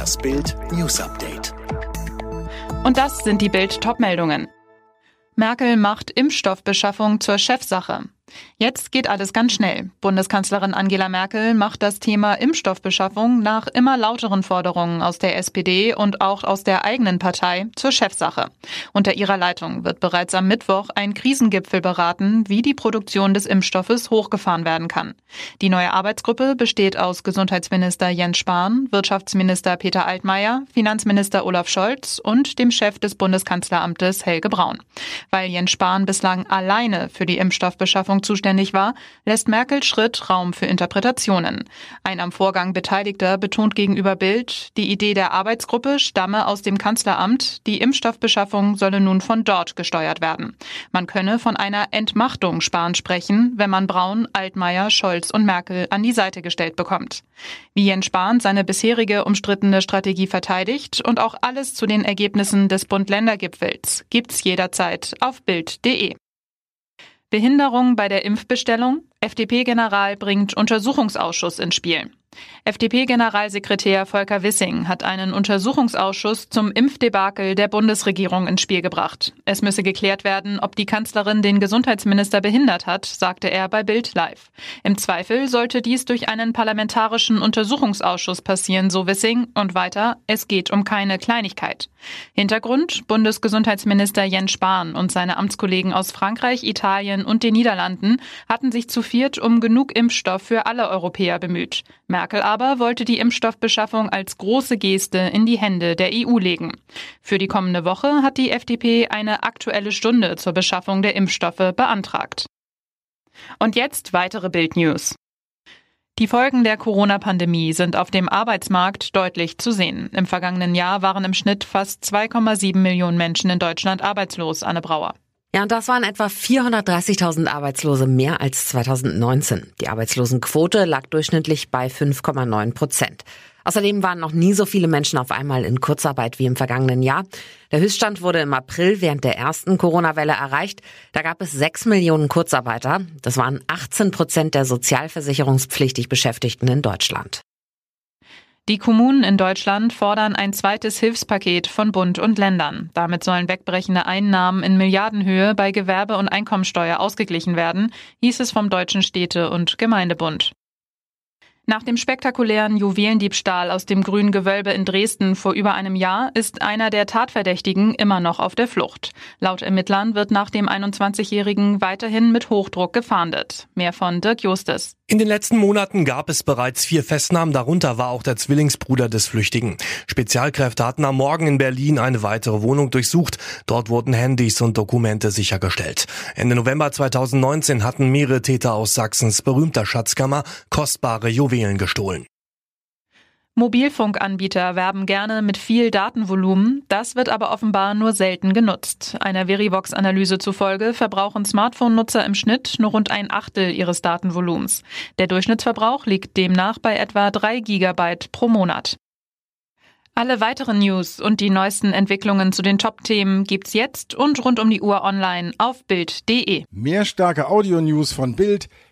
Das Bild News Update. Und das sind die Bild Topmeldungen. Merkel macht Impfstoffbeschaffung zur Chefsache. Jetzt geht alles ganz schnell. Bundeskanzlerin Angela Merkel macht das Thema Impfstoffbeschaffung nach immer lauteren Forderungen aus der SPD und auch aus der eigenen Partei zur Chefsache. Unter ihrer Leitung wird bereits am Mittwoch ein Krisengipfel beraten, wie die Produktion des Impfstoffes hochgefahren werden kann. Die neue Arbeitsgruppe besteht aus Gesundheitsminister Jens Spahn, Wirtschaftsminister Peter Altmaier, Finanzminister Olaf Scholz und dem Chef des Bundeskanzleramtes Helge Braun. Weil Jens Spahn bislang alleine für die Impfstoffbeschaffung Regierung zuständig war, lässt Merkel Schritt Raum für Interpretationen. Ein am Vorgang Beteiligter betont gegenüber Bild, die Idee der Arbeitsgruppe stamme aus dem Kanzleramt, die Impfstoffbeschaffung solle nun von dort gesteuert werden. Man könne von einer Entmachtung Spahn sprechen, wenn man Braun, Altmaier, Scholz und Merkel an die Seite gestellt bekommt. Wie Jens Spahn seine bisherige umstrittene Strategie verteidigt und auch alles zu den Ergebnissen des Bund-Länder-Gipfels gibt's jederzeit auf Bild.de. Behinderung bei der Impfbestellung? FDP-General bringt Untersuchungsausschuss ins Spiel. FDP-Generalsekretär Volker Wissing hat einen Untersuchungsausschuss zum Impfdebakel der Bundesregierung ins Spiel gebracht. Es müsse geklärt werden, ob die Kanzlerin den Gesundheitsminister behindert hat, sagte er bei Bild Live. Im Zweifel sollte dies durch einen parlamentarischen Untersuchungsausschuss passieren, so Wissing. Und weiter, es geht um keine Kleinigkeit. Hintergrund, Bundesgesundheitsminister Jens Spahn und seine Amtskollegen aus Frankreich, Italien und den Niederlanden hatten sich zu viert um genug Impfstoff für alle Europäer bemüht. Merkel aber wollte die Impfstoffbeschaffung als große Geste in die Hände der EU legen. Für die kommende Woche hat die FDP eine aktuelle Stunde zur Beschaffung der Impfstoffe beantragt. Und jetzt weitere Bild-News. Die Folgen der Corona-Pandemie sind auf dem Arbeitsmarkt deutlich zu sehen. Im vergangenen Jahr waren im Schnitt fast 2,7 Millionen Menschen in Deutschland arbeitslos, Anne Brauer. Ja, und das waren etwa 430.000 Arbeitslose mehr als 2019. Die Arbeitslosenquote lag durchschnittlich bei 5,9 Prozent. Außerdem waren noch nie so viele Menschen auf einmal in Kurzarbeit wie im vergangenen Jahr. Der Höchststand wurde im April während der ersten Corona-Welle erreicht. Da gab es sechs Millionen Kurzarbeiter. Das waren 18 Prozent der sozialversicherungspflichtig Beschäftigten in Deutschland. Die Kommunen in Deutschland fordern ein zweites Hilfspaket von Bund und Ländern. Damit sollen wegbrechende Einnahmen in Milliardenhöhe bei Gewerbe- und Einkommensteuer ausgeglichen werden, hieß es vom Deutschen Städte- und Gemeindebund. Nach dem spektakulären Juwelendiebstahl aus dem Grünen Gewölbe in Dresden vor über einem Jahr ist einer der Tatverdächtigen immer noch auf der Flucht. Laut Ermittlern wird nach dem 21-Jährigen weiterhin mit Hochdruck gefahndet. Mehr von Dirk Justes. In den letzten Monaten gab es bereits vier Festnahmen, darunter war auch der Zwillingsbruder des Flüchtigen. Spezialkräfte hatten am Morgen in Berlin eine weitere Wohnung durchsucht. Dort wurden Handys und Dokumente sichergestellt. Ende November 2019 hatten mehrere Täter aus Sachsens berühmter Schatzkammer kostbare Juwelen gestohlen. Mobilfunkanbieter werben gerne mit viel Datenvolumen, das wird aber offenbar nur selten genutzt. Einer Verivox-Analyse zufolge verbrauchen Smartphone-Nutzer im Schnitt nur rund ein Achtel ihres Datenvolumens. Der Durchschnittsverbrauch liegt demnach bei etwa drei Gigabyte pro Monat. Alle weiteren News und die neuesten Entwicklungen zu den Top-Themen gibt's jetzt und rund um die Uhr online auf Bild.de. Mehr starke Audio-News von Bild